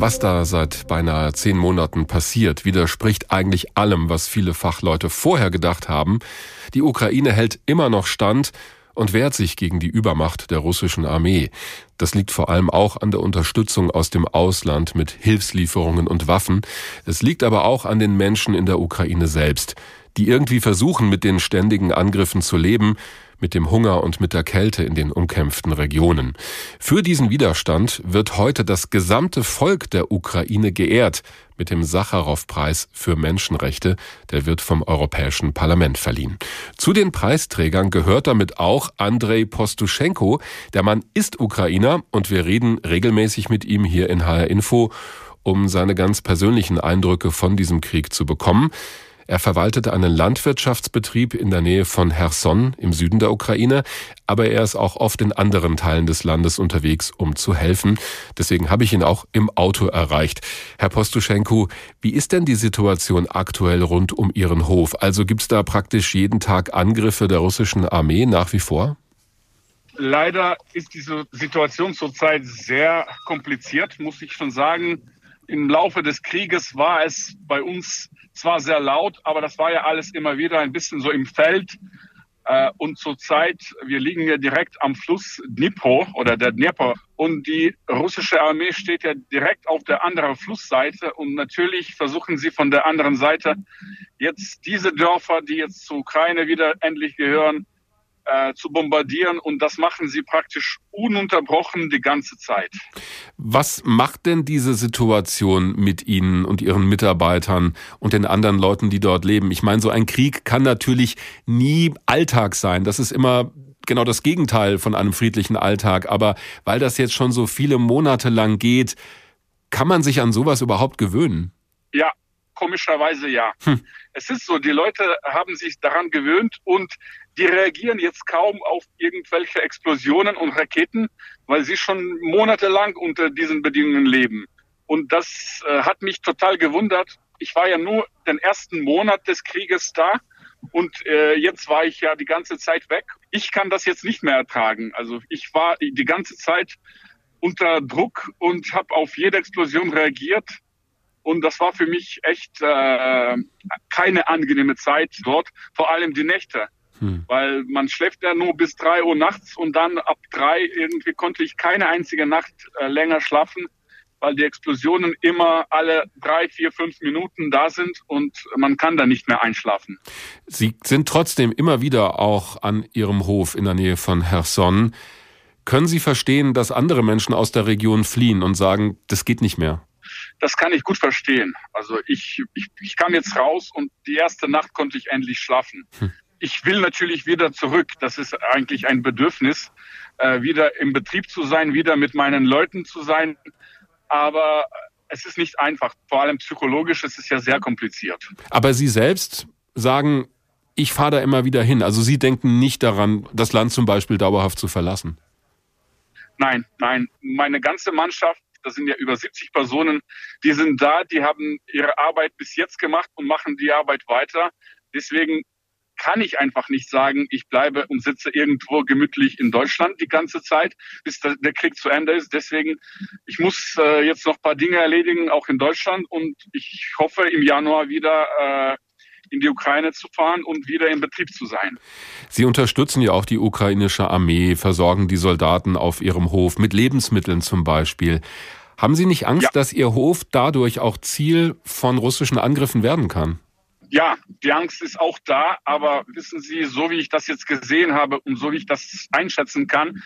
Was da seit beinahe zehn Monaten passiert, widerspricht eigentlich allem, was viele Fachleute vorher gedacht haben. Die Ukraine hält immer noch stand und wehrt sich gegen die Übermacht der russischen Armee. Das liegt vor allem auch an der Unterstützung aus dem Ausland mit Hilfslieferungen und Waffen. Es liegt aber auch an den Menschen in der Ukraine selbst, die irgendwie versuchen, mit den ständigen Angriffen zu leben, mit dem Hunger und mit der Kälte in den umkämpften Regionen. Für diesen Widerstand wird heute das gesamte Volk der Ukraine geehrt mit dem Sacharow-Preis für Menschenrechte. Der wird vom Europäischen Parlament verliehen. Zu den Preisträgern gehört damit auch Andrei Postuschenko. Der Mann ist Ukrainer und wir reden regelmäßig mit ihm hier in HR Info, um seine ganz persönlichen Eindrücke von diesem Krieg zu bekommen. Er verwaltete einen Landwirtschaftsbetrieb in der Nähe von Cherson im Süden der Ukraine, aber er ist auch oft in anderen Teilen des Landes unterwegs, um zu helfen. Deswegen habe ich ihn auch im Auto erreicht. Herr Postuschenko, wie ist denn die Situation aktuell rund um Ihren Hof? Also gibt es da praktisch jeden Tag Angriffe der russischen Armee nach wie vor? Leider ist diese Situation zurzeit sehr kompliziert, muss ich schon sagen. Im Laufe des Krieges war es bei uns zwar sehr laut, aber das war ja alles immer wieder ein bisschen so im Feld. Äh, und zurzeit, wir liegen ja direkt am Fluss Dnipro oder der Dnepr und die russische Armee steht ja direkt auf der anderen Flussseite und natürlich versuchen sie von der anderen Seite jetzt diese Dörfer, die jetzt zur Ukraine wieder endlich gehören, äh, zu bombardieren und das machen sie praktisch ununterbrochen die ganze Zeit. Was macht denn diese Situation mit Ihnen und Ihren Mitarbeitern und den anderen Leuten, die dort leben? Ich meine, so ein Krieg kann natürlich nie Alltag sein. Das ist immer genau das Gegenteil von einem friedlichen Alltag. Aber weil das jetzt schon so viele Monate lang geht, kann man sich an sowas überhaupt gewöhnen? Ja, komischerweise ja. Hm. Es ist so, die Leute haben sich daran gewöhnt und die reagieren jetzt kaum auf irgendwelche Explosionen und Raketen, weil sie schon monatelang unter diesen Bedingungen leben. Und das äh, hat mich total gewundert. Ich war ja nur den ersten Monat des Krieges da und äh, jetzt war ich ja die ganze Zeit weg. Ich kann das jetzt nicht mehr ertragen. Also ich war die ganze Zeit unter Druck und habe auf jede Explosion reagiert. Und das war für mich echt äh, keine angenehme Zeit dort, vor allem die Nächte. Hm. Weil man schläft ja nur bis drei Uhr nachts und dann ab drei irgendwie konnte ich keine einzige Nacht äh, länger schlafen, weil die Explosionen immer alle drei, vier, fünf Minuten da sind und man kann da nicht mehr einschlafen. Sie sind trotzdem immer wieder auch an Ihrem Hof in der Nähe von Cherson. Können Sie verstehen, dass andere Menschen aus der Region fliehen und sagen, das geht nicht mehr? Das kann ich gut verstehen. Also ich, ich, ich kam jetzt raus und die erste Nacht konnte ich endlich schlafen. Hm ich will natürlich wieder zurück. Das ist eigentlich ein Bedürfnis, äh, wieder im Betrieb zu sein, wieder mit meinen Leuten zu sein. Aber es ist nicht einfach. Vor allem psychologisch ist es ja sehr kompliziert. Aber Sie selbst sagen, ich fahre da immer wieder hin. Also Sie denken nicht daran, das Land zum Beispiel dauerhaft zu verlassen. Nein, nein. Meine ganze Mannschaft, das sind ja über 70 Personen, die sind da, die haben ihre Arbeit bis jetzt gemacht und machen die Arbeit weiter. Deswegen kann ich einfach nicht sagen, ich bleibe und sitze irgendwo gemütlich in Deutschland die ganze Zeit, bis der Krieg zu Ende ist. Deswegen, ich muss äh, jetzt noch ein paar Dinge erledigen, auch in Deutschland. Und ich hoffe, im Januar wieder äh, in die Ukraine zu fahren und wieder in Betrieb zu sein. Sie unterstützen ja auch die ukrainische Armee, versorgen die Soldaten auf ihrem Hof mit Lebensmitteln zum Beispiel. Haben Sie nicht Angst, ja. dass Ihr Hof dadurch auch Ziel von russischen Angriffen werden kann? Ja, die Angst ist auch da, aber wissen Sie, so wie ich das jetzt gesehen habe und so wie ich das einschätzen kann,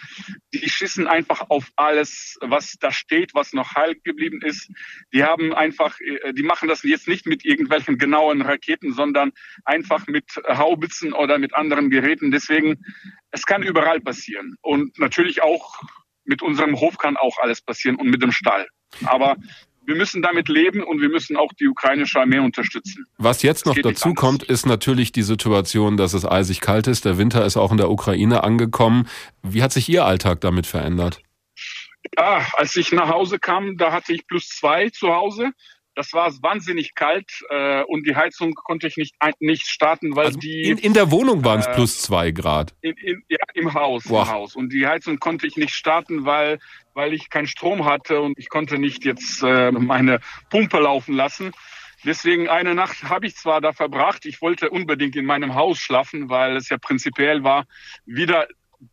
die schießen einfach auf alles, was da steht, was noch heil geblieben ist. Die haben einfach, äh, die machen das jetzt nicht mit irgendwelchen genauen Raketen, sondern einfach mit Haubitzen oder mit anderen Geräten. Deswegen, es kann überall passieren. Und natürlich auch mit unserem Hof kann auch alles passieren und mit dem Stall. Aber wir müssen damit leben und wir müssen auch die ukrainische Armee unterstützen. Was jetzt noch dazu kommt, ist natürlich die Situation, dass es eisig kalt ist. Der Winter ist auch in der Ukraine angekommen. Wie hat sich Ihr Alltag damit verändert? Ja, als ich nach Hause kam, da hatte ich plus zwei zu Hause. Das war wahnsinnig kalt äh, und die Heizung konnte ich nicht nicht starten, weil also die in, in der Wohnung waren es äh, plus zwei Grad. In, in, ja, im Haus, Boah. im Haus und die Heizung konnte ich nicht starten, weil weil ich keinen Strom hatte und ich konnte nicht jetzt äh, meine Pumpe laufen lassen. Deswegen eine Nacht habe ich zwar da verbracht, ich wollte unbedingt in meinem Haus schlafen, weil es ja prinzipiell war, wieder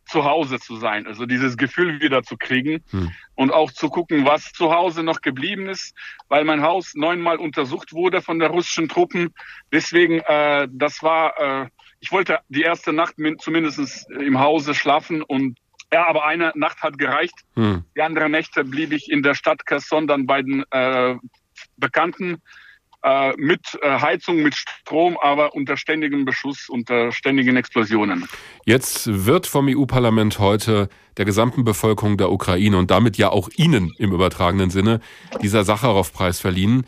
zu Hause zu sein, also dieses Gefühl wieder zu kriegen hm. und auch zu gucken, was zu Hause noch geblieben ist, weil mein Haus neunmal untersucht wurde von der russischen Truppen. Deswegen, äh, das war, äh, ich wollte die erste Nacht zumindest im Hause schlafen und ja, aber eine Nacht hat gereicht. Hm. Die andere Nächte blieb ich in der Stadt Kherson dann bei den äh, Bekannten äh, mit äh, Heizung, mit Strom, aber unter ständigem Beschuss, unter ständigen Explosionen. Jetzt wird vom EU-Parlament heute der gesamten Bevölkerung der Ukraine und damit ja auch Ihnen im übertragenen Sinne dieser Sacharow-Preis verliehen.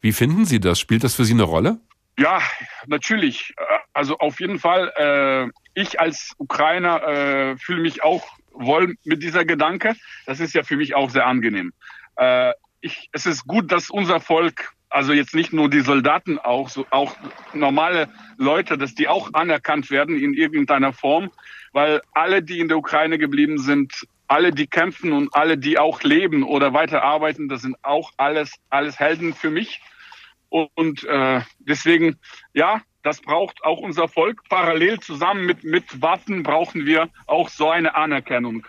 Wie finden Sie das? Spielt das für Sie eine Rolle? Ja, natürlich. Also auf jeden Fall. Äh, ich als Ukrainer äh, fühle mich auch wohl mit dieser Gedanke. Das ist ja für mich auch sehr angenehm. Äh, ich, es ist gut, dass unser Volk also jetzt nicht nur die Soldaten auch, so auch normale Leute, dass die auch anerkannt werden in irgendeiner Form, weil alle, die in der Ukraine geblieben sind, alle, die kämpfen und alle, die auch leben oder weiterarbeiten, das sind auch alles, alles Helden für mich. Und äh, deswegen, ja, das braucht auch unser Volk. Parallel zusammen mit, mit Waffen brauchen wir auch so eine Anerkennung.